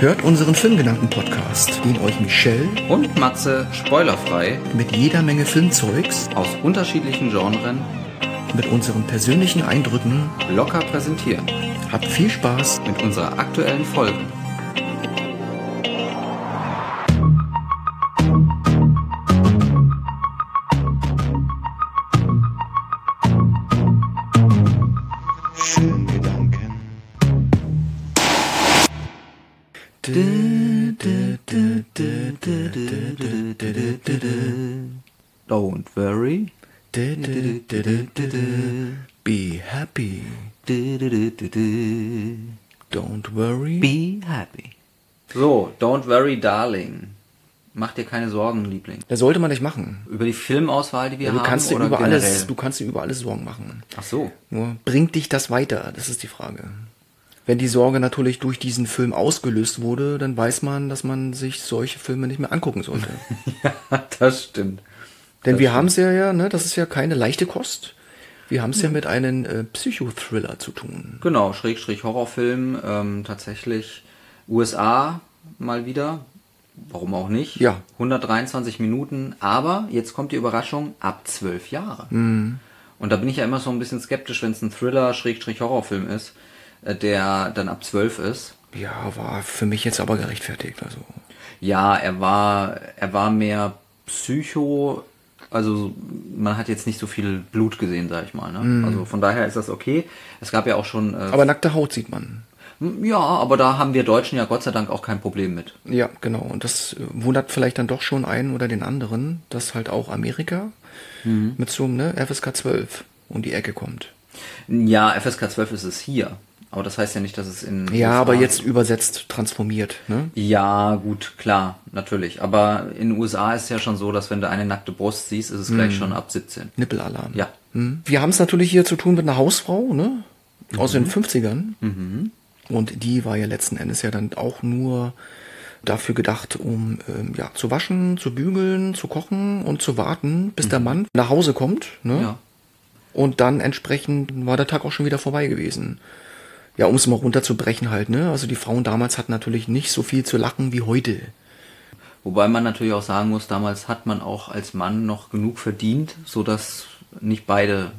Hört unseren Filmgedanken-Podcast, den euch Michelle und Matze spoilerfrei mit jeder Menge Filmzeugs aus unterschiedlichen Genren mit unseren persönlichen Eindrücken locker präsentieren. Habt viel Spaß mit unserer aktuellen Folge. Mach dir keine Sorgen, Liebling. Das sollte man nicht machen. Über die Filmauswahl, die wir Ja, du haben, kannst oder über generell? alles, du kannst dir über alles Sorgen machen. Ach so. Nur bringt dich das weiter? Das ist die Frage. Wenn die Sorge natürlich durch diesen Film ausgelöst wurde, dann weiß man, dass man sich solche Filme nicht mehr angucken sollte. ja, das stimmt. Denn wir haben es ja, ja, ne, das ist ja keine leichte Kost. Wir haben es ja mit einem äh, Psychothriller zu tun. Genau, Schrägstrich Horrorfilm, ähm, tatsächlich USA mal wieder. Warum auch nicht? Ja. 123 Minuten, aber jetzt kommt die Überraschung, ab 12 Jahre. Mhm. Und da bin ich ja immer so ein bisschen skeptisch, wenn es ein Thriller, Schrägstrich Horrorfilm ist, äh, der dann ab 12 ist. Ja, war für mich jetzt aber gerechtfertigt. Also Ja, er war, er war mehr Psycho, also man hat jetzt nicht so viel Blut gesehen, sag ich mal. Ne? Also von daher ist das okay. Es gab ja auch schon äh, aber nackte Haut sieht man. Ja, aber da haben wir Deutschen ja Gott sei Dank auch kein Problem mit. Ja, genau. Und das äh, wundert vielleicht dann doch schon einen oder den anderen, dass halt auch Amerika mit so einem ne, FSK 12 um die Ecke kommt. Ja, FSK 12 ist es hier. Aber das heißt ja nicht, dass es in. Ja, USA aber jetzt übersetzt transformiert. Ne? Ja, gut, klar, natürlich. Aber in den USA ist es ja schon so, dass wenn du eine nackte Brust siehst, ist es gleich schon ab 17. Nippelalarm. Ja. Hm. Wir haben es natürlich hier zu tun mit einer Hausfrau, ne? Aus den 50ern. Und die war ja letzten Endes ja dann auch nur dafür gedacht, um ähm, ja, zu waschen, zu bügeln, zu kochen und zu warten, bis der Mann nach Hause kommt. Ne? Ja. Und dann entsprechend war der Tag auch schon wieder vorbei gewesen. Ja, um es mal runterzubrechen halt, ne? Also die Frauen damals hatten natürlich nicht so viel zu lachen wie heute. Wobei man natürlich auch sagen muss, damals hat man auch als Mann noch genug verdient, so dass nicht beide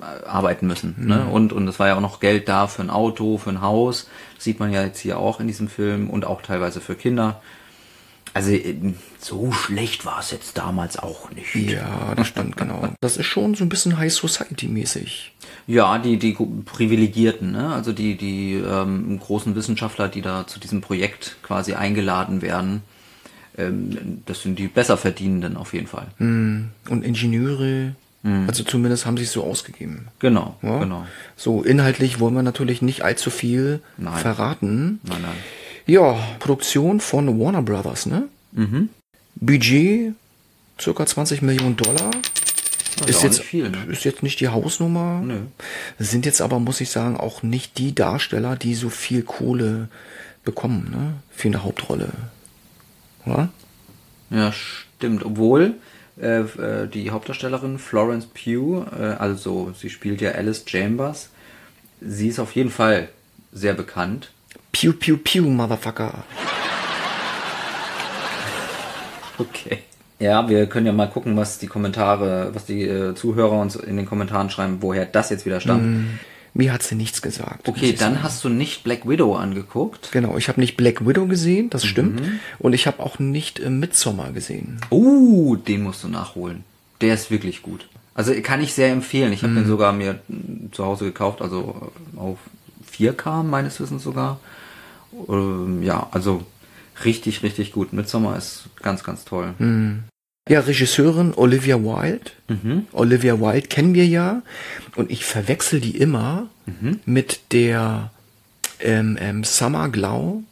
arbeiten müssen. Ne? Und, und es war ja auch noch Geld da für ein Auto, für ein Haus. Das sieht man ja jetzt hier auch in diesem Film und auch teilweise für Kinder. Also äh, so schlecht war es jetzt damals auch nicht. Ja, das stimmt, genau. Das ist schon so ein bisschen High Society mäßig. Ja, die, die Privilegierten, ne? also die, die ähm, großen Wissenschaftler, die da zu diesem Projekt quasi eingeladen werden, ähm, das sind die Besserverdienenden auf jeden Fall. Und Ingenieure, also zumindest haben sie es so ausgegeben. Genau, Ja? genau. So, inhaltlich wollen wir natürlich nicht allzu viel Nein. verraten. Nein, nein. Ja, Produktion von Warner Brothers, ne? Mhm. Budget circa 20 Millionen Dollar. Das Ist auch jetzt, nicht viel, ne? ist jetzt nicht die Hausnummer. Nö. Sind jetzt aber, muss ich sagen, auch nicht die Darsteller, die so viel Kohle bekommen, ne? Für eine Hauptrolle. Ja? Ja, stimmt. Obwohl äh, äh, die Hauptdarstellerin Florence Pugh, äh, also sie spielt ja Alice Chambers, sie ist auf jeden Fall sehr bekannt. Pew, pew, pew, Motherfucker. Okay. Ja, wir können ja mal gucken, was die Kommentare, was die äh, Zuhörer uns in den Kommentaren schreiben, woher das jetzt wieder stammt. Mir hat sie nichts gesagt. Okay, dann sagen. hast du nicht Black Widow angeguckt. Genau, ich habe nicht Black Widow gesehen, das stimmt. Und ich habe auch nicht äh, Midsommar gesehen. Uh, den musst du nachholen. Der ist wirklich gut. Also kann ich sehr empfehlen. Ich habe den sogar mir mm, zu Hause gekauft, also äh, auf 4K meines Wissens sogar. Ähm, ja, also richtig, richtig gut. Midsommar ist ganz, ganz toll. Ja, Regisseurin Olivia Wilde. Olivia Wilde kennen wir ja. Und ich verwechsel die immer mit der ähm, ähm, Summer Glau,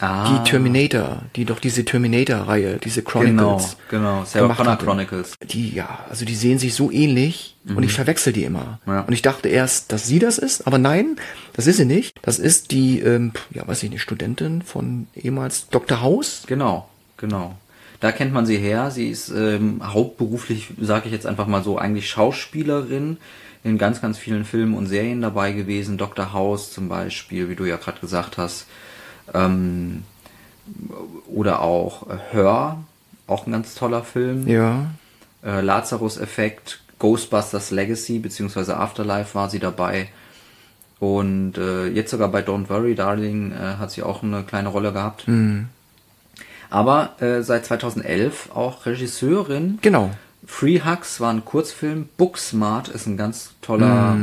Ah, die Terminator, die doch diese Terminator-Reihe, diese Genau, Chronicles. genau. Sarah gemacht Connor. Chronicles. Die, ja, also die sehen sich so ähnlich und ich verwechsel die immer. Ja. Und ich dachte erst, dass sie das ist, aber nein, das ist sie nicht. Das ist die, ähm, ja, weiß ich nicht, Studentin von ehemals Dr. House. Genau, genau. Da kennt man sie her. Sie ist ähm, hauptberuflich, sage ich jetzt einfach mal so, eigentlich Schauspielerin in ganz, ganz vielen Filmen und Serien dabei gewesen. Dr. House zum Beispiel, wie du ja gerade gesagt hast. Ähm, oder auch Hör, auch ein ganz toller Film. Ja. Äh, Lazarus-Effekt, Ghostbusters Legacy bzw. Afterlife war sie dabei. Und äh, jetzt sogar bei Don't Worry, Darling äh, hat sie auch eine kleine Rolle gehabt. Mhm. Aber äh, seit 2011 auch Regisseurin. Genau. Free Hugs war ein Kurzfilm. Booksmart ist ein ganz toller,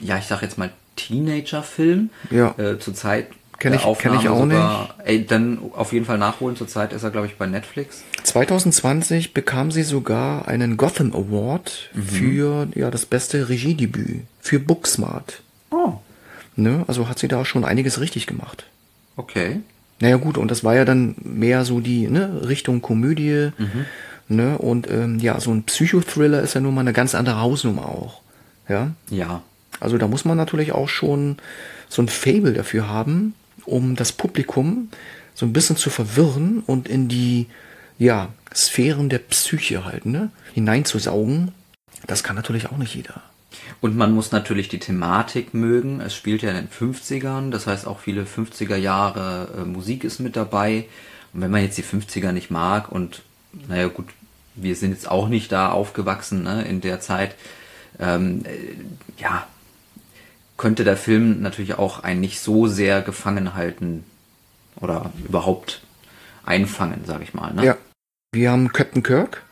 ja, ich sag jetzt mal Teenager-Film. Ja. Äh, zurzeit Kenn der ich- kenn ich Aufnahme auch Ey, dann auf jeden Fall nachholen. Zurzeit ist er, glaube ich, bei Netflix. 2020 bekam sie sogar einen Gotham Award Mhm. für ja, das beste Regiedebüt für Booksmart. Oh, Ne? Also hat sie da schon einiges richtig gemacht. okay. Naja gut, und das war ja dann mehr so die ne, Richtung Komödie. Mhm. Ne? Und ähm, ja, so ein Psychothriller ist ja nun mal eine ganz andere Hausnummer auch. Ja. Ja. Also da muss man natürlich auch schon so ein Fable dafür haben, um das Publikum so ein bisschen zu verwirren und in die ja, Sphären der Psyche halt, ne, hineinzusaugen. Das kann natürlich auch nicht jeder. Und man muss natürlich die Thematik mögen. Es spielt ja in den 50ern, das heißt auch viele 50er Jahre äh, Musik ist mit dabei. Und wenn man jetzt die 50er nicht mag und naja gut, wir sind jetzt auch nicht da aufgewachsen ne, in der Zeit, ähm, äh, ja, könnte der Film natürlich auch einen nicht so sehr gefangen halten oder überhaupt einfangen, sage ich mal. Ne? Ja. Wir haben Captain Kirk.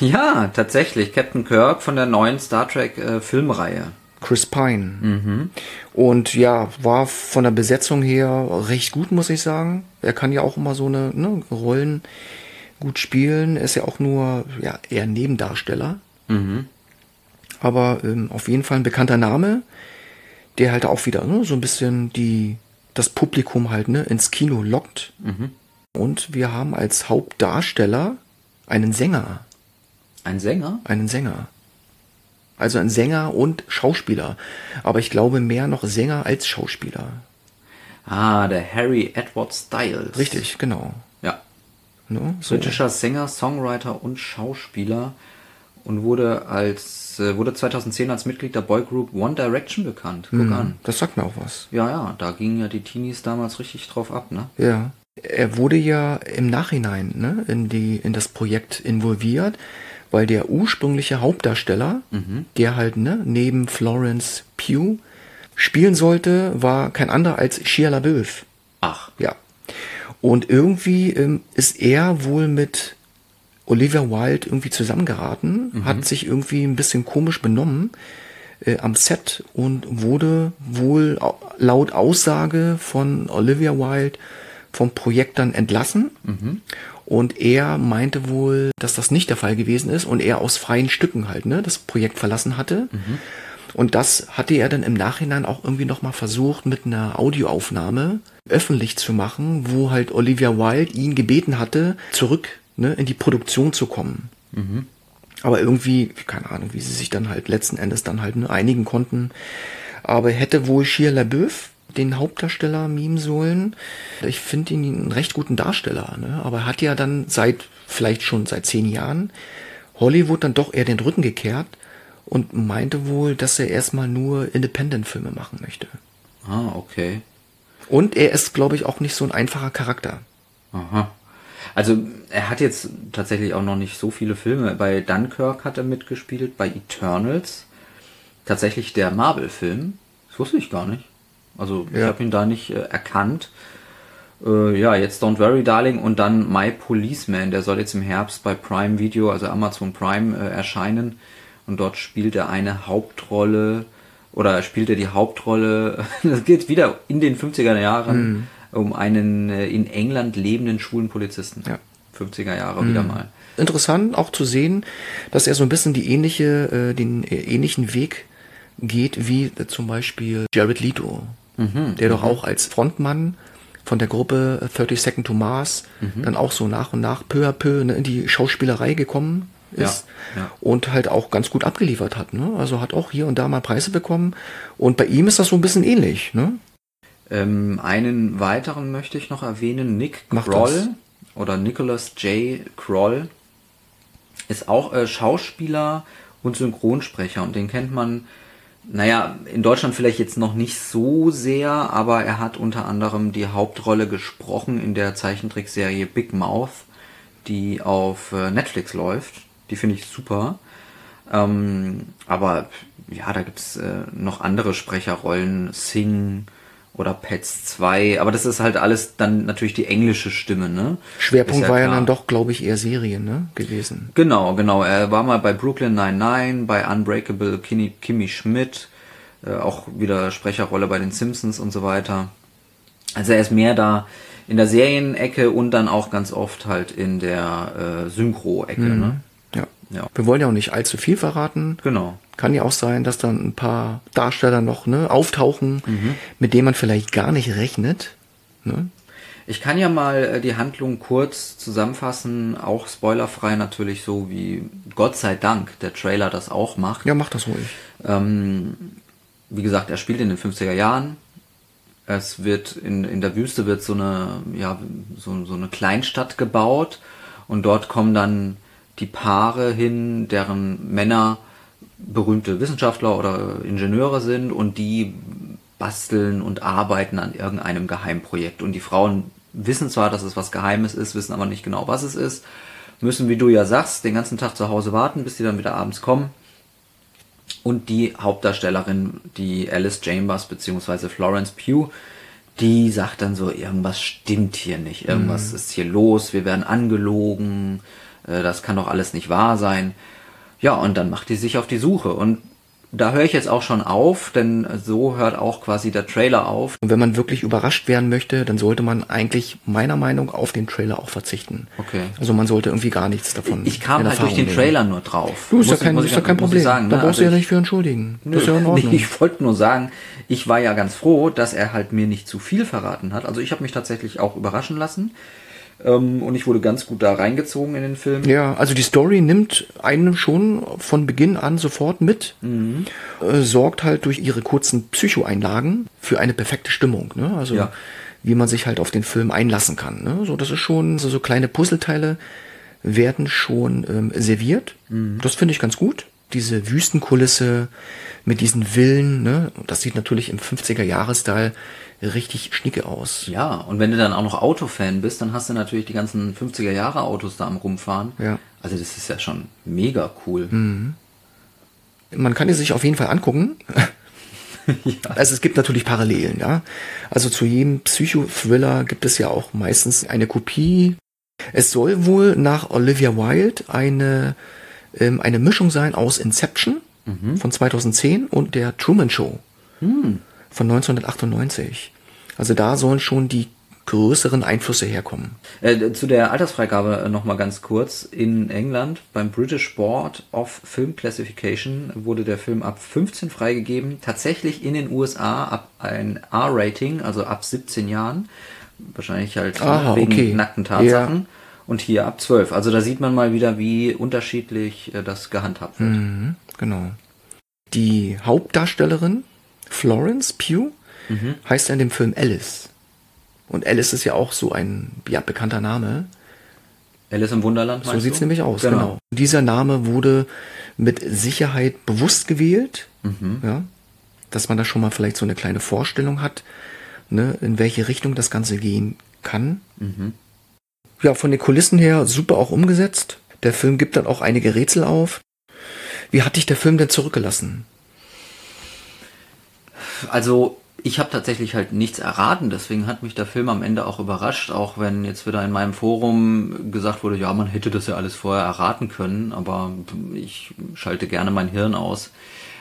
Ja, tatsächlich, Captain Kirk von der neuen Star Trek äh, Filmreihe. Chris Pine. Mhm. Und ja, war von der Besetzung her recht gut, muss ich sagen. Er kann ja auch immer so eine ne, Rollen gut spielen. Er ist ja auch nur ja, eher Nebendarsteller. Mhm. Aber ähm, auf jeden Fall ein bekannter Name, der halt auch wieder ne, so ein bisschen die, das Publikum halt ne, ins Kino lockt. Mhm. Und wir haben als Hauptdarsteller einen Sänger. Ein Sänger? Einen Sänger. Also ein Sänger und Schauspieler. Aber ich glaube mehr noch Sänger als Schauspieler. Ah, der Harry Edward Styles. Richtig, genau. Ja. Ne? So. Britischer Sänger, Songwriter und Schauspieler und wurde als äh, wurde 2010 als Mitglied der Boygroup One Direction bekannt. Guck an. Das sagt mir auch was. Ja, ja, da gingen ja die Teenies damals richtig drauf ab, ne? Ja. Er wurde ja im Nachhinein ne, in, die, in das Projekt involviert, weil der ursprüngliche Hauptdarsteller, der halt ne, neben Florence Pugh spielen sollte, war kein anderer als Shia LaBeouf. Ach, Ja. Und irgendwie ähm, ist er wohl mit Olivia Wilde irgendwie zusammengeraten, hat sich irgendwie ein bisschen komisch benommen äh, am Set und wurde wohl au- laut Aussage von Olivia Wilde vom Projekt dann entlassen. Und er meinte wohl, dass das nicht der Fall gewesen ist und er aus freien Stücken halt ne, das Projekt verlassen hatte. Und das hatte er dann im Nachhinein auch irgendwie nochmal versucht, mit einer Audioaufnahme öffentlich zu machen, wo halt Olivia Wilde ihn gebeten hatte, zurück ne, in die Produktion zu kommen. Aber irgendwie, keine Ahnung, wie sie sich dann halt letzten Endes dann halt ne, einigen konnten. Aber hätte wohl Shia LaBeouf den Hauptdarsteller mimen sollen. Ich finde ihn einen recht guten Darsteller, ne? aber er hat ja dann seit, vielleicht schon seit zehn Jahren, Hollywood dann doch eher den Rücken gekehrt und meinte wohl, dass er erstmal nur Independent-Filme machen möchte. ah, okay. Und er ist, glaube ich, auch nicht so ein einfacher Charakter. Aha. Also er hat jetzt tatsächlich auch noch nicht so viele Filme. Bei Dunkirk hat er mitgespielt, bei Eternals. Tatsächlich der Marvel-Film. Das wusste ich gar nicht. Also ich Ja. habe ihn da nicht äh, erkannt. Äh, ja, jetzt Don't Worry Darling und dann My Policeman. Der soll jetzt im Herbst bei Prime Video, also Amazon Prime, äh, erscheinen. Und dort spielt er eine Hauptrolle oder spielt er die Hauptrolle. Das geht wieder in den 50er Jahren um einen äh, in England lebenden schwulen Polizisten. Ja. 50er Jahre wieder mal. Interessant auch zu sehen, dass er so ein bisschen die ähnliche, äh, den äh, ähnlichen Weg geht wie zum Beispiel Jared Leto, der doch auch als Frontmann von der Gruppe 30 Second to Mars dann auch so nach und nach peu à peu ne, in die Schauspielerei gekommen ist Ja, ja. und halt auch ganz gut abgeliefert hat. Ne? Also hat auch hier und da mal Preise bekommen und bei ihm ist das so ein bisschen ähnlich. Ne? Ähm, einen weiteren möchte ich noch erwähnen, Nick Mach Kroll das. oder Nicholas J. Kroll ist auch äh, Schauspieler und Synchronsprecher und den kennt man naja, in Deutschland vielleicht jetzt noch nicht so sehr, aber er hat unter anderem die Hauptrolle gesprochen in der Zeichentrickserie Big Mouth, die auf äh, Netflix läuft. Die finde ich super. Ähm, aber ja, da gibt's äh, noch andere Sprecherrollen, Sing oder Pets 2, aber das ist halt alles dann natürlich die englische Stimme, ne? Schwerpunkt Ist war ja dann doch, glaube ich, eher Serien ne, gewesen. Genau, genau. Er war mal bei Brooklyn 99, bei Unbreakable Kimmy, Kimmy Schmidt, äh, auch wieder Sprecherrolle bei den Simpsons und so weiter. Also er ist mehr da in der Serienecke und dann auch ganz oft halt in der äh, Synchro-Ecke. Ne? Ja. Wir wollen ja auch nicht allzu viel verraten. Genau. Kann ja auch sein, dass dann ein paar Darsteller noch ne, auftauchen, mit denen man vielleicht gar nicht rechnet. Ne? Ich kann ja mal äh, die Handlung kurz zusammenfassen, auch spoilerfrei natürlich so wie Gott sei Dank der Trailer das auch macht. Ja, mach das ruhig. Ähm, wie gesagt, er spielt in den 50er Jahren. Es wird in, in der Wüste wird so eine, ja, so, so eine Kleinstadt gebaut und dort kommen dann die Paare hin, deren Männer berühmte Wissenschaftler oder Ingenieure sind und die basteln und arbeiten an irgendeinem Geheimprojekt. Und die Frauen wissen zwar, dass es was Geheimes ist, wissen aber nicht genau, was es ist, müssen, wie du ja sagst, den ganzen Tag zu Hause warten, bis die dann wieder abends kommen. Und die Hauptdarstellerin, die Alice Chambers beziehungsweise Florence Pugh, die sagt dann so, irgendwas stimmt hier nicht, irgendwas ist hier los, wir werden angelogen, das kann doch alles nicht wahr sein. Ja, und dann macht die sich auf die Suche. Und da höre ich jetzt auch schon auf, denn so hört auch quasi der Trailer auf. Und wenn man wirklich überrascht werden möchte, dann sollte man eigentlich meiner Meinung auf den Trailer auch verzichten. Okay. Also man sollte irgendwie gar nichts davon. Ich kam halt durch den nehmen. Trailer nur drauf. Du, ist ja Muss ich- kein, ist ja kein Problem. sagen, da ne? brauchst du ja Also nicht für entschuldigen. Das ist ja Nee, ich wollte nur sagen, ich war ja ganz froh, dass er halt mir nicht zu viel verraten hat. Also ich habe mich tatsächlich auch überraschen lassen. Ähm, und ich wurde ganz gut da reingezogen in den Film. Ja, also die Story nimmt einen schon von Beginn an sofort mit, Mhm. äh, sorgt halt durch ihre kurzen Psychoeinlagen für eine perfekte Stimmung. Ne? Also Ja. wie man sich halt auf den Film einlassen kann. Ne? So, das ist schon so, so kleine Puzzleteile werden schon ähm, serviert. Mhm. Das finde ich ganz gut. Diese Wüstenkulisse mit diesen Villen, ne? das sieht natürlich im 50er-Jahres-Style richtig schnicke aus. Ja, und wenn du dann auch noch Autofan bist, dann hast du natürlich die ganzen 50er Jahre Autos da am rumfahren. Ja. Also das ist ja schon mega cool. Man kann die sich auf jeden Fall angucken. Also es gibt natürlich Parallelen, ja. Also zu jedem Psychothriller gibt es ja auch meistens eine Kopie. Es soll wohl nach Olivia Wilde eine, ähm, eine Mischung sein aus Inception von 2010 und der Truman Show von 1998. Also da sollen schon die größeren Einflüsse herkommen. Äh, zu der Altersfreigabe äh, noch mal ganz kurz. In England beim British Board of Film Classification wurde der Film ab 15 freigegeben. Tatsächlich in den USA ab ein R-Rating, also ab 17 Jahren. Wahrscheinlich halt Aha, wegen okay. nackten Tatsachen. Ja. Und hier ab 12. Also da sieht man mal wieder, wie unterschiedlich äh, das gehandhabt wird. Mhm, genau. Die Hauptdarstellerin Florence Pugh heißt ja in dem Film Alice. Und Alice ist ja auch so ein ja, bekannter Name. Alice im Wunderland, So sieht's du? nämlich aus, genau. Dieser Name wurde mit Sicherheit bewusst gewählt, ja, dass man da schon mal vielleicht so eine kleine Vorstellung hat, ne, in welche Richtung das Ganze gehen kann. Ja, von den Kulissen her super auch umgesetzt. Der Film gibt dann auch einige Rätsel auf. Wie hat dich der Film denn zurückgelassen? Also ich habe tatsächlich halt nichts erraten, deswegen hat mich der Film am Ende auch überrascht, auch wenn jetzt wieder in meinem Forum gesagt wurde, ja, man hätte das ja alles vorher erraten können, aber ich schalte gerne mein Hirn aus.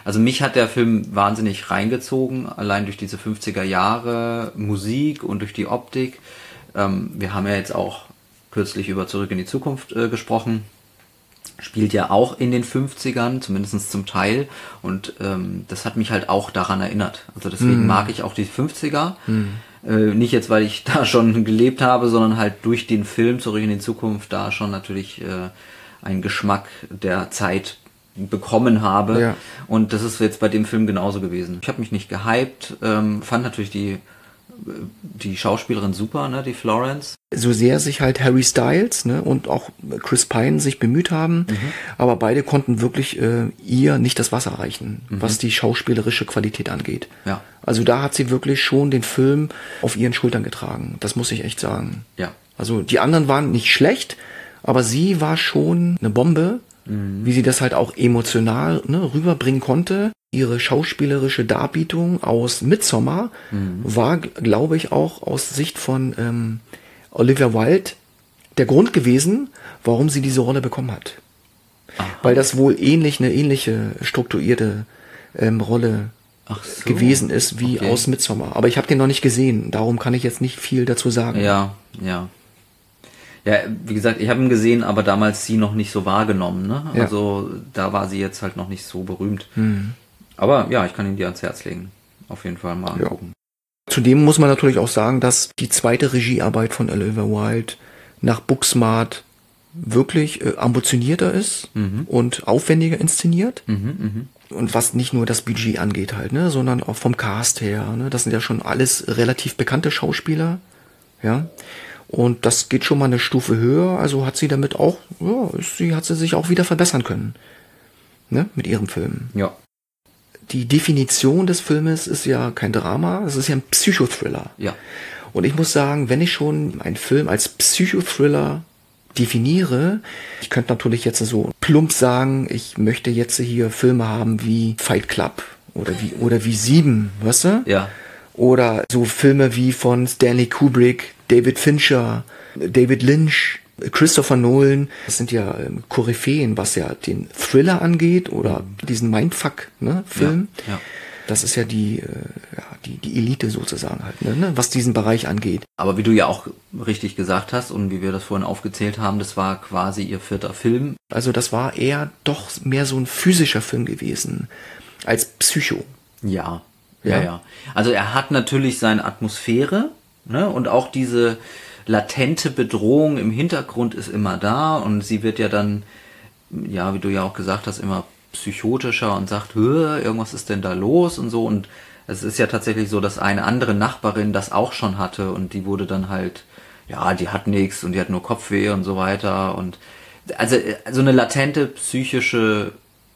Also mich hat der Film wahnsinnig reingezogen, allein durch diese 50er Jahre Musik und durch die Optik. Ähm, wir haben ja jetzt auch kürzlich über Zurück in die Zukunft äh, gesprochen spielt ja auch in den 50ern, zumindest zum Teil. Und ähm, das hat mich halt auch daran erinnert. Also deswegen mag ich auch die 50er. Äh, nicht jetzt, weil ich da schon gelebt habe, sondern halt durch den Film Zurück in die Zukunft da schon natürlich äh, einen Geschmack der Zeit bekommen habe. Ja. Und das ist jetzt bei dem Film genauso gewesen. Ich habe mich nicht gehypt, ähm, fand natürlich die die Schauspielerin super, ne, die Florence. So sehr sich halt Harry Styles ne, und auch Chris Pine sich bemüht haben, mhm. aber beide konnten wirklich äh, ihr nicht das Wasser reichen, mhm. was die schauspielerische Qualität angeht. Ja. Also da hat sie wirklich schon den Film auf ihren Schultern getragen. Das muss ich echt sagen. Ja. Also die anderen waren nicht schlecht, aber sie war schon eine Bombe, mhm. wie sie das halt auch emotional ne, rüberbringen konnte ihre schauspielerische Darbietung aus Midsommar mhm. war, glaube ich, auch aus Sicht von ähm, Olivia Wilde der Grund gewesen, warum sie diese Rolle bekommen hat. Aha. Weil das wohl ähnlich eine ähnliche strukturierte ähm, Rolle so. gewesen ist wie okay. aus Midsommar. Aber ich habe den noch nicht gesehen, darum kann ich jetzt nicht viel dazu sagen. Ja, ja. Ja, wie gesagt, ich habe ihn gesehen, aber damals sie noch nicht so wahrgenommen. Ne? Ja. Also da war sie jetzt halt noch nicht so berühmt. Mhm. Aber ja, ich kann ihn dir ans Herz legen. Auf jeden Fall mal angucken. Ja. Zudem muss man natürlich auch sagen, dass die zweite Regiearbeit von Oliver Wilde nach Booksmart wirklich äh, ambitionierter ist mhm. und aufwendiger inszeniert. Mhm, mh. Und was nicht nur das Budget angeht halt, ne, sondern auch vom Cast her. Ne, das sind ja schon alles relativ bekannte Schauspieler. Ja. Und das geht schon mal eine Stufe höher. Also hat sie damit auch, ja, sie hat sie sich auch wieder verbessern können. Ne, mit ihrem Film. Ja die Definition des Filmes ist ja kein Drama, es ist ja ein Psychothriller. Ja. Und ich muss sagen, wenn ich schon einen Film als Psychothriller definiere, ich könnte natürlich jetzt so plump sagen, ich möchte jetzt hier Filme haben wie Fight Club oder wie, oder wie Sieben, weißt du? Ja. Oder so Filme wie von Stanley Kubrick, David Fincher, David Lynch, Christopher Nolan, das sind ja ähm, Koryphäen, was ja den Thriller angeht oder diesen Mindfuck-Film. Ne, ja, ja. Das ist ja die, äh, ja, die, die Elite sozusagen halt, ne, ne, was diesen Bereich angeht. Aber wie du ja auch richtig gesagt hast und wie wir das vorhin aufgezählt haben, das war quasi ihr vierter Film. Also das war eher doch mehr so ein physischer Film gewesen als Psycho. Ja, ja, ja. Also er hat natürlich seine Atmosphäre ne, und auch diese latente Bedrohung im Hintergrund ist immer da und sie wird ja dann, ja, wie du ja auch gesagt hast, immer psychotischer und sagt, irgendwas ist denn da los? und so. Und es ist ja tatsächlich so, dass eine andere Nachbarin das auch schon hatte und die wurde dann halt, ja, die hat nichts und die hat nur Kopfweh und so weiter. Und also so eine latente psychische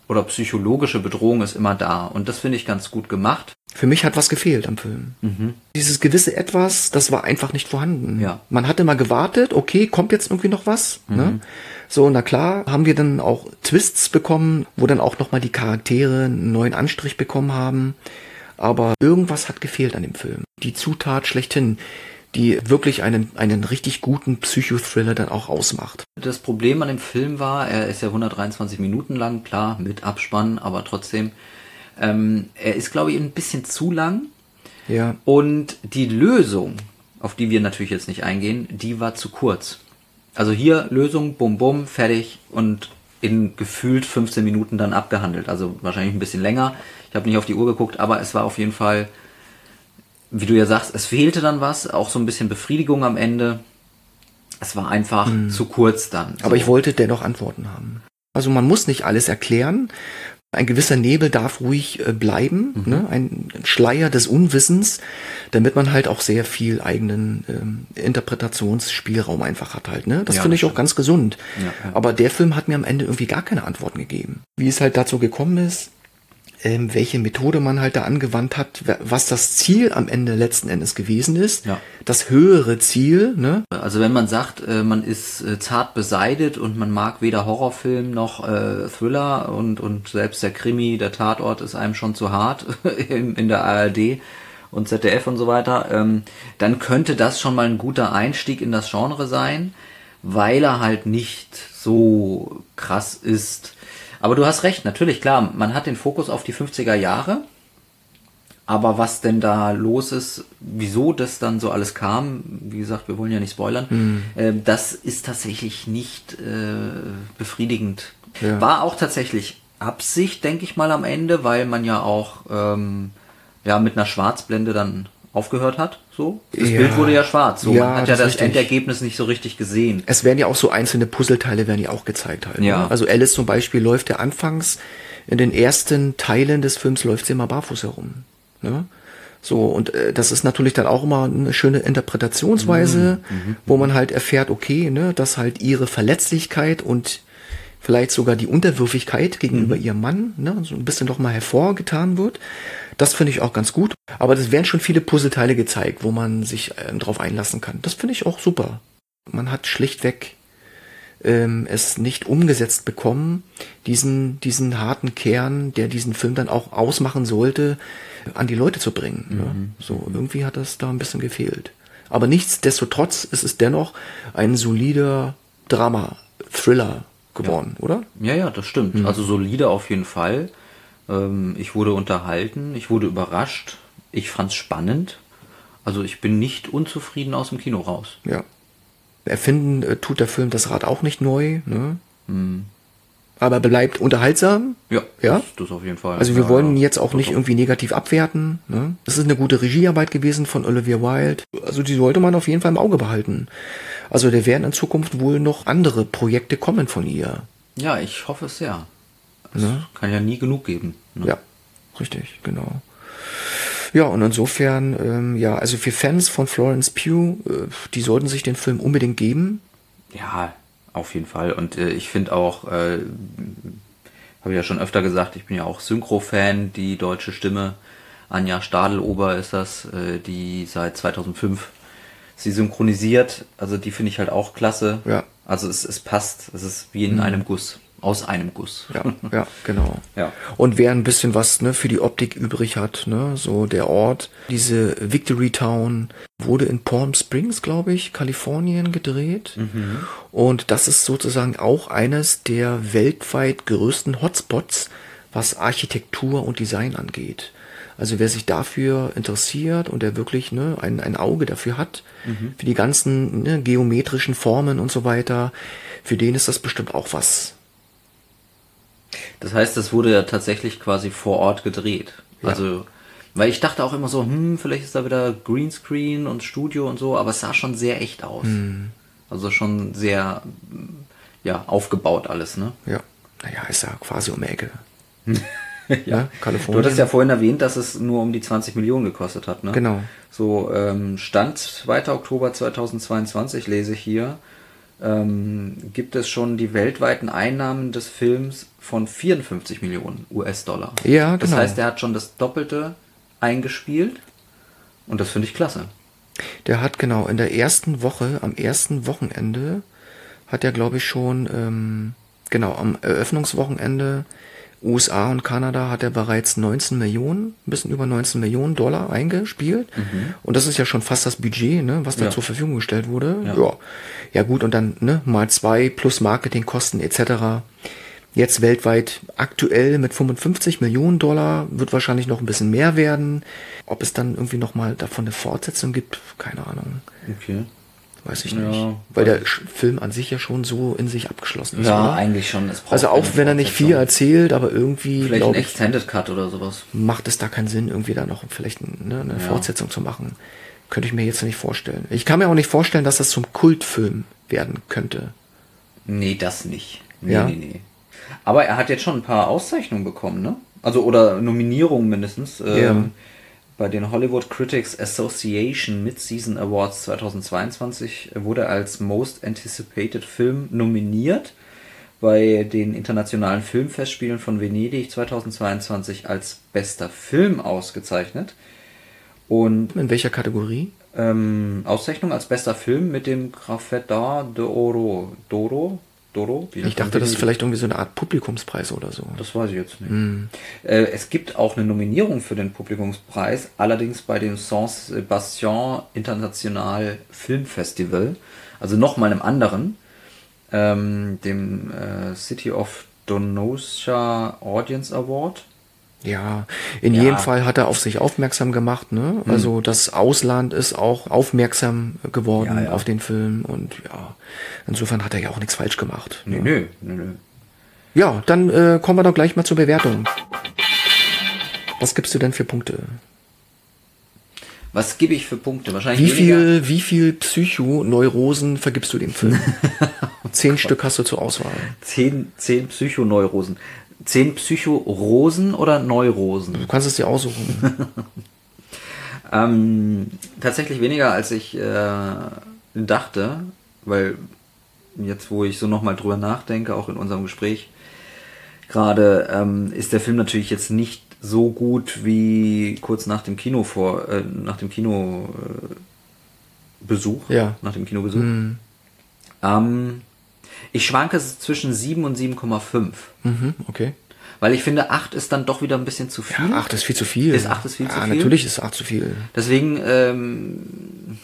oder psychologische Bedrohung ist immer da. Und das finde ich ganz gut gemacht. Für mich hat was gefehlt am Film. Mhm. Dieses gewisse Etwas, das war einfach nicht vorhanden. Ja. Man hatte mal gewartet, okay, kommt jetzt irgendwie noch was? Ne? Mhm. Ne? So, na klar, haben wir dann auch Twists bekommen, wo dann auch nochmal die Charaktere einen neuen Anstrich bekommen haben. Aber irgendwas hat gefehlt an dem Film. Die Zutat schlechthin, die wirklich einen, einen richtig guten Psychothriller dann auch ausmacht. Das Problem an dem Film war, er ist ja 123 Minuten lang, klar, mit Abspann, aber trotzdem, ähm, er ist, glaube ich, ein bisschen zu lang. Ja. Und die Lösung, auf die wir natürlich jetzt nicht eingehen, die war zu kurz. Also hier Lösung, bum bum, fertig und in gefühlt 15 Minuten dann abgehandelt. Also wahrscheinlich ein bisschen länger. Ich habe nicht auf die Uhr geguckt, aber es war auf jeden Fall, wie du ja sagst, es fehlte dann was, auch so ein bisschen Befriedigung am Ende. Es war einfach hm. zu kurz dann. Aber ich wollte dennoch Antworten haben. Also man muss nicht alles erklären, ein gewisser Nebel darf ruhig äh, bleiben, mhm. ne? ein Schleier des Unwissens, damit man halt auch sehr viel eigenen ähm, Interpretationsspielraum einfach hat halt. Ne? Das ja, finde ich auch ganz gesund. Ja, ja. Aber der Film hat mir am Ende irgendwie gar keine Antworten gegeben. Wie es halt dazu gekommen ist, ähm, welche Methode man halt da angewandt hat, was das Ziel am Ende letzten Endes gewesen ist, ja. das höhere Ziel. Ne? Also wenn man sagt, äh, man ist äh, zart beseitet und man mag weder Horrorfilm noch äh, Thriller und, und selbst der Krimi, der Tatort ist einem schon zu hart in, in der ARD und ZDF und so weiter, ähm, dann könnte das schon mal ein guter Einstieg in das Genre sein, weil er halt nicht so krass ist aber du hast recht, natürlich, klar, man hat den Fokus auf die 50er Jahre. Aber was denn da los ist, wieso das dann so alles kam, wie gesagt, wir wollen ja nicht spoilern, mhm. äh, das ist tatsächlich nicht äh, befriedigend. Ja. War auch tatsächlich Absicht, denke ich mal, am Ende, weil man ja auch ähm, ja mit einer Schwarzblende dann aufgehört hat. So, das ja. Bild wurde ja schwarz. So, ja, man hat ja das, das Endergebnis nicht so richtig gesehen. Es werden ja auch so einzelne Puzzleteile werden ja auch gezeigt halt. Ja. Ne? Also Alice zum Beispiel läuft ja anfangs in den ersten Teilen des Films läuft sie immer barfuß herum. Ne? So, und äh, das ist natürlich dann auch immer eine schöne Interpretationsweise, mhm. wo man halt erfährt, okay, ne, dass halt ihre Verletzlichkeit und vielleicht sogar die Unterwürfigkeit gegenüber mhm. ihrem Mann, ne, so ein bisschen doch mal hervorgetan wird. Das finde ich auch ganz gut. Aber das werden schon viele Puzzleteile gezeigt, wo man sich äh, drauf einlassen kann. Das finde ich auch super. Man hat schlichtweg ähm, es nicht umgesetzt bekommen, diesen, diesen harten Kern, der diesen Film dann auch ausmachen sollte, an die Leute zu bringen. Mhm. Ja. So, irgendwie hat das da ein bisschen gefehlt. Aber nichtsdestotrotz ist es dennoch ein solider Drama-Thriller geworden, ja. oder? Ja, ja, das stimmt. Mhm. Also solide auf jeden Fall. Ähm, ich wurde unterhalten, ich wurde überrascht, ich fand es spannend. Also ich bin nicht unzufrieden aus dem Kino raus. Ja. Erfinden äh, tut der Film das Rad auch nicht neu. Ne? Mhm aber bleibt unterhaltsam. Ja, ja? Das, das auf jeden Fall. Also wir ja, wollen ja. jetzt auch nicht irgendwie negativ abwerten. Ne? Das ist eine gute Regiearbeit gewesen von Olivia Wilde. Also die sollte man auf jeden Fall im Auge behalten. Also da werden in Zukunft wohl noch andere Projekte kommen von ihr. Ja, ich hoffe es sehr. Es ne? kann ja nie genug geben. Ne? Ja, richtig, genau. Ja, und insofern, ähm, ja, also für Fans von Florence Pugh, äh, die sollten sich den Film unbedingt geben. Ja, auf jeden Fall. Und äh, ich finde auch, äh, habe ich ja schon öfter gesagt, ich bin ja auch Synchro-Fan. Die deutsche Stimme, Anja Stadelober ist das, äh, die seit 2005 sie synchronisiert. Also die finde ich halt auch klasse. Ja. Also es, es passt. Es ist wie in mhm. einem Guss aus einem Guss. Ja, ja, genau. Ja. Und wer ein bisschen was ne, für die Optik übrig hat, ne, so der Ort, diese Victory Town wurde in Palm Springs, glaube ich, Kalifornien gedreht. Mhm. Und das ist sozusagen auch eines der weltweit größten Hotspots, was Architektur und Design angeht. Also wer sich dafür interessiert und der wirklich ne, ein, ein Auge dafür hat, mhm. für die ganzen ne, geometrischen Formen und so weiter, für den ist das bestimmt auch was. Das heißt, das wurde ja tatsächlich quasi vor Ort gedreht. Ja. Also, weil ich dachte auch immer so, hm, vielleicht ist da wieder Greenscreen und Studio und so, aber es sah schon sehr echt aus. Mhm. Also schon sehr, ja, aufgebaut alles, ne? Ja. Naja, ist ja quasi um die Ecke. ja, ja Kalifornien. Du hattest ja vorhin erwähnt, dass es nur um die 20 Millionen gekostet hat, ne? Genau. So, ähm, Stand 2. Oktober 2022 lese ich hier, ähm, gibt es schon die weltweiten Einnahmen des Films von 54 Millionen US-Dollar. Ja, genau. Das heißt, er hat schon das Doppelte eingespielt und das finde ich klasse. Der hat genau in der ersten Woche, am ersten Wochenende, hat er glaube ich schon, ähm, genau, am Eröffnungswochenende USA und Kanada hat er bereits 19 Millionen, ein bisschen über 19 Millionen Dollar eingespielt. Mhm. Und das ist ja schon fast das Budget, ne, was da ja. zur Verfügung gestellt wurde. Ja. ja. Ja gut, und dann ne, mal zwei plus Marketingkosten etc. Jetzt weltweit aktuell mit 55 Millionen Dollar wird wahrscheinlich noch ein bisschen mehr werden. Ob es dann irgendwie nochmal davon eine Fortsetzung gibt, keine Ahnung. Okay. Weiß ich nicht. Ja, Weil der Film an sich ja schon so in sich abgeschlossen ist. Ja, oder? eigentlich schon. also auch wenn er nicht viel erzählt, aber irgendwie. Vielleicht ein Extended Cut oder sowas. Macht es da keinen Sinn, irgendwie da noch vielleicht ne, eine ja. Fortsetzung zu machen. Könnte ich mir jetzt nicht vorstellen. Ich kann mir auch nicht vorstellen, dass das zum Kultfilm werden könnte. Nee, das nicht. Nee, ja? nee, nee. Aber er hat jetzt schon ein paar Auszeichnungen bekommen, ne? Also, oder Nominierungen mindestens. Ähm. Bei den Hollywood Critics Association Mid-Season Awards 2022 wurde er als Most Anticipated Film nominiert. Bei den internationalen Filmfestspielen von Venedig 2022 als bester Film ausgezeichnet. Und in welcher Kategorie? Ähm, Auszeichnung als bester Film mit dem Graffetta de Oro. Doro? Doro? ich dachte, das ist vielleicht irgendwie so eine Art Publikumspreis oder so. Das weiß ich jetzt nicht. Mm. Äh, es gibt auch eine Nominierung für den Publikumspreis, allerdings bei dem Saint-Sébastien International Filmfestival, also nochmal einem anderen, ähm, dem äh, City of Donostia Audience Award. Ja, in ja. jedem Fall hat er auf sich aufmerksam gemacht, ne? Hm. Also das Ausland ist auch aufmerksam geworden ja, ja. auf den Film und ja, insofern hat er ja auch nichts falsch gemacht. Nee, ne? nö, nö, nö. Ja, dann äh, kommen wir doch gleich mal zur Bewertung. Was gibst du denn für Punkte? Was gebe ich für Punkte? Wahrscheinlich wie viel, wie viel Psychoneurosen vergibst du dem Film? zehn Stück hast du zur Auswahl. Zehn, zehn Psychoneurosen. Zehn Psychorosen oder Neurosen? Du kannst es dir aussuchen. Ähm, tatsächlich weniger, als ich äh, dachte, weil jetzt, wo ich so nochmal drüber nachdenke, auch in unserem Gespräch gerade, ähm, ist der Film natürlich jetzt nicht so gut wie kurz nach dem Kino vor, äh, nach dem Kino äh, Ja. nach dem Kinobesuch. Ähm, ich schwanke zwischen 7 und 7,5. Mhm, okay. Weil ich finde, 8 ist dann doch wieder ein bisschen zu viel. Ja, acht ist viel zu viel. Ist acht ist viel ja, zu viel? natürlich ist acht zu viel. Deswegen, ähm,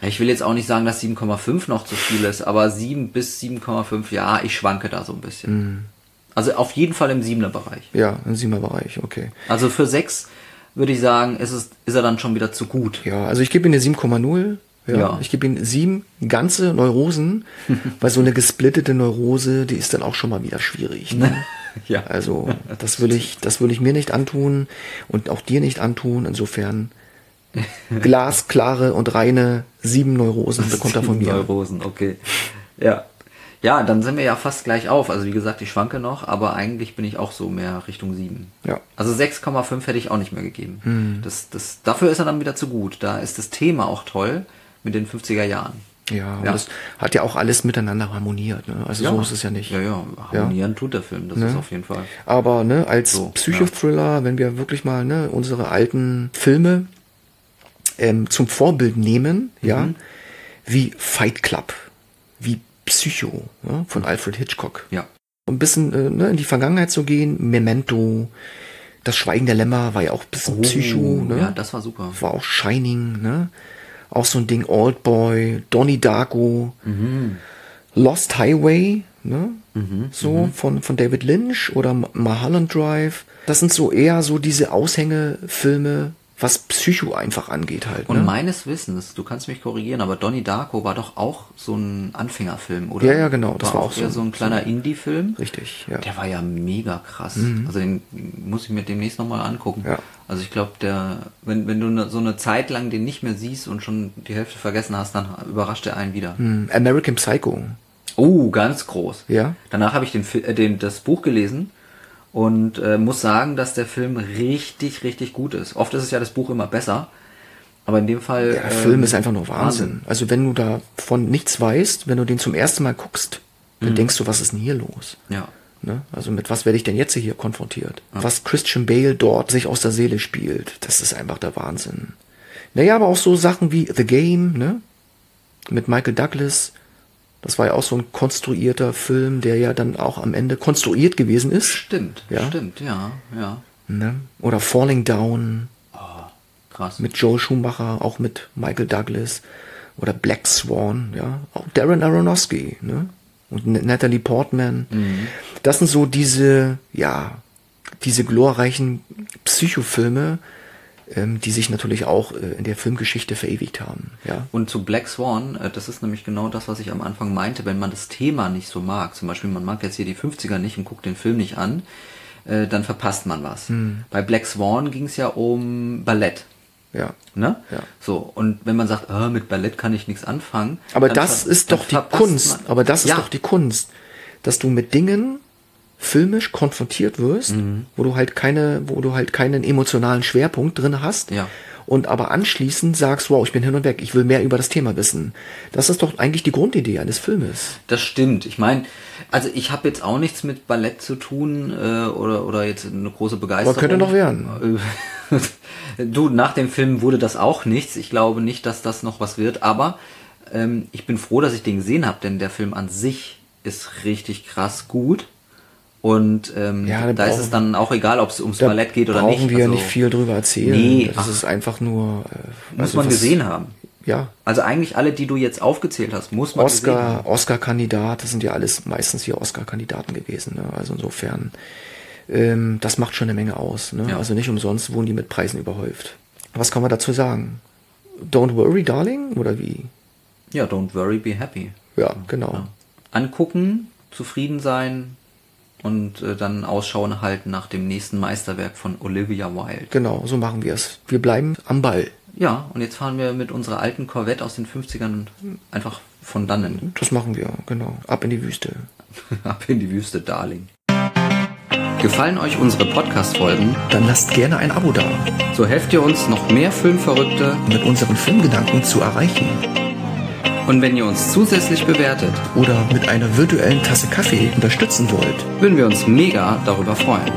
ich will jetzt auch nicht sagen, dass 7,5 noch zu viel ist, aber 7 bis 7,5, ja, ich schwanke da so ein bisschen. Also auf jeden Fall im 7er Bereich. Ja, im Siebener-Bereich, okay. Also für 6 würde ich sagen, ist, es, ist er dann schon wieder zu gut. Ja, also ich gebe ihm eine 7,0. Ja, Ja. Ich gebe ihm sieben ganze Neurosen, weil so eine gesplittete Neurose, die ist dann auch schon mal wieder schwierig. Ne? Ja. Also das will ich, das will ich mir nicht antun und auch dir nicht antun. Insofern glasklare und reine sieben Neurosen bekommt er von mir. Neurosen, okay. Ja. Ja, dann sind wir ja fast gleich auf. Also wie gesagt, ich schwanke noch, aber eigentlich bin ich auch so mehr Richtung 7. Ja. Also 6,5 hätte ich auch nicht mehr gegeben. Hm. Das, das, dafür ist er dann wieder zu gut. Da ist das Thema auch toll mit den 50er Jahren. Ja, und Ja. das hat ja auch alles miteinander harmoniert. Ne? Also so ist es ja nicht. Ja, ja, harmonieren tut der Film, das ist auf jeden Fall. Aber ne, als So, Psychothriller, wenn wir wirklich mal ne, unsere alten Filme ähm, zum Vorbild nehmen, ja, Mhm. wie Fight Club, wie Psycho ja, von Alfred Hitchcock. Ja. Um ein bisschen äh, ne, in die Vergangenheit zu gehen, Memento, Das Schweigen der Lämmer war ja auch ein bisschen Psycho, ne? Oh, Ja, das war super. war auch Shining, ne? Auch so ein Ding, Old Boy, Donnie Darko, Mhm. Lost Highway, ne? So von, von David Lynch oder Mulholland Drive. Das sind so eher so diese Aushängefilme, was Psycho einfach angeht halt. Und Ne? meines Wissens, du kannst mich korrigieren, aber Donnie Darko war doch auch so ein Anfängerfilm, oder? Ja, ja, genau, das war auch eher so- so ein kleiner Indie-Film. Richtig, ja. Der war ja mega krass. Also den muss ich mir demnächst nochmal angucken. Mhm. Ja. Also ich glaube, der, wenn, wenn du ne- so eine Zeit lang den nicht mehr siehst und schon die Hälfte vergessen hast, dann überrascht er einen wieder. Hm, American Psycho. Oh, ganz groß. Ja. Danach habe ich den, äh, den, das Buch gelesen und äh, muss sagen, dass der Film richtig, richtig gut ist. Oft ist es ja das Buch immer besser, aber in dem Fall. Der ähm, Film ist einfach nur Wahnsinn. Also wenn du davon nichts weißt, wenn du den zum ersten Mal guckst, dann denkst du, was ist denn hier los? Ja. Ne? Also mit was werde ich denn jetzt hier konfrontiert? Was Christian Bale dort sich aus der Seele spielt, das ist einfach der Wahnsinn. Naja, aber auch so Sachen wie The Game, ne? Mit Michael Douglas. Das war ja auch so ein konstruierter Film, der ja dann auch am Ende konstruiert gewesen ist. Stimmt, Ja. stimmt, ja, ja. Ne? Oder Falling Down Krass. mit Joel Schumacher, auch mit Michael Douglas. Oder Black Swan, ja. Auch Darren Aronofsky, ne? Und Natalie Portman. Das sind so diese, ja, diese glorreichen Psychofilme, ähm, die sich natürlich auch äh, in der Filmgeschichte verewigt haben, ja. Und zu Black Swan, äh, das ist nämlich genau das, was ich am Anfang meinte, wenn man das Thema nicht so mag, zum Beispiel man mag jetzt hier die 50er nicht und guckt den Film nicht an, äh, dann verpasst man was. Hm. Bei Black Swan ging es ja um Ballett. Ja. Ne? Ja. So, und wenn man sagt, ah, mit Ballett kann ich nichts anfangen. Aber das ist doch die Kunst. man- Aber das ist ja, doch die Kunst, dass du mit Dingen filmisch konfrontiert wirst, Mhm. wo du halt keine, wo du halt keinen emotionalen Schwerpunkt drin hast. Ja. Und aber anschließend sagst, wow, ich bin hin und weg, ich will mehr über das Thema wissen. Das ist doch eigentlich die Grundidee eines Filmes. Das stimmt. Ich meine, also ich habe jetzt auch nichts mit Ballett zu tun äh, oder, oder jetzt eine große Begeisterung. Aber könnte noch werden. du, nach dem Film wurde das auch nichts. Ich glaube nicht, dass das noch was wird. Aber ähm, ich bin froh, dass ich den gesehen habe, denn der Film an sich ist richtig krass gut. Und ähm, Ja, da da ist brauchen- es dann auch egal, ob es ums Da Ballett geht oder brauchen nicht. wir Also, nicht viel drüber erzählen. Nee, das ach. ist einfach nur. Äh, Muss also man was- gesehen haben. Ja. Also eigentlich alle, die du jetzt aufgezählt hast, muss man gesehen haben. Oscar, Oscar-Kandidat, das sind ja alles meistens hier Oscar-Kandidaten gewesen. Ne? Also insofern, ähm, das macht schon eine Menge aus. Ne? Ja. Also nicht umsonst wurden die mit Preisen überhäuft. Was kann man dazu sagen? Don't worry, darling? Oder wie? Ja, don't worry, be happy. Ja, genau. Ja. Angucken, zufrieden sein und äh, dann Ausschau halten nach dem nächsten Meisterwerk von Olivia Wilde. Genau, so machen wir es. Wir bleiben am Ball. Ja, und jetzt fahren wir mit unserer alten Corvette aus den 50ern einfach von dannen Das machen wir, genau. Ab in die Wüste. ab in die Wüste, Darling. Gefallen euch unsere Podcast-Folgen? Dann lasst gerne ein Abo da, So helft ihr uns, noch mehr Filmverrückte. mit unseren Filmgedanken zu erreichen. Und wenn ihr uns zusätzlich bewertet, Oder mit einer virtuellen Tasse Kaffee unterstützen wollt. würden wir uns mega darüber freuen.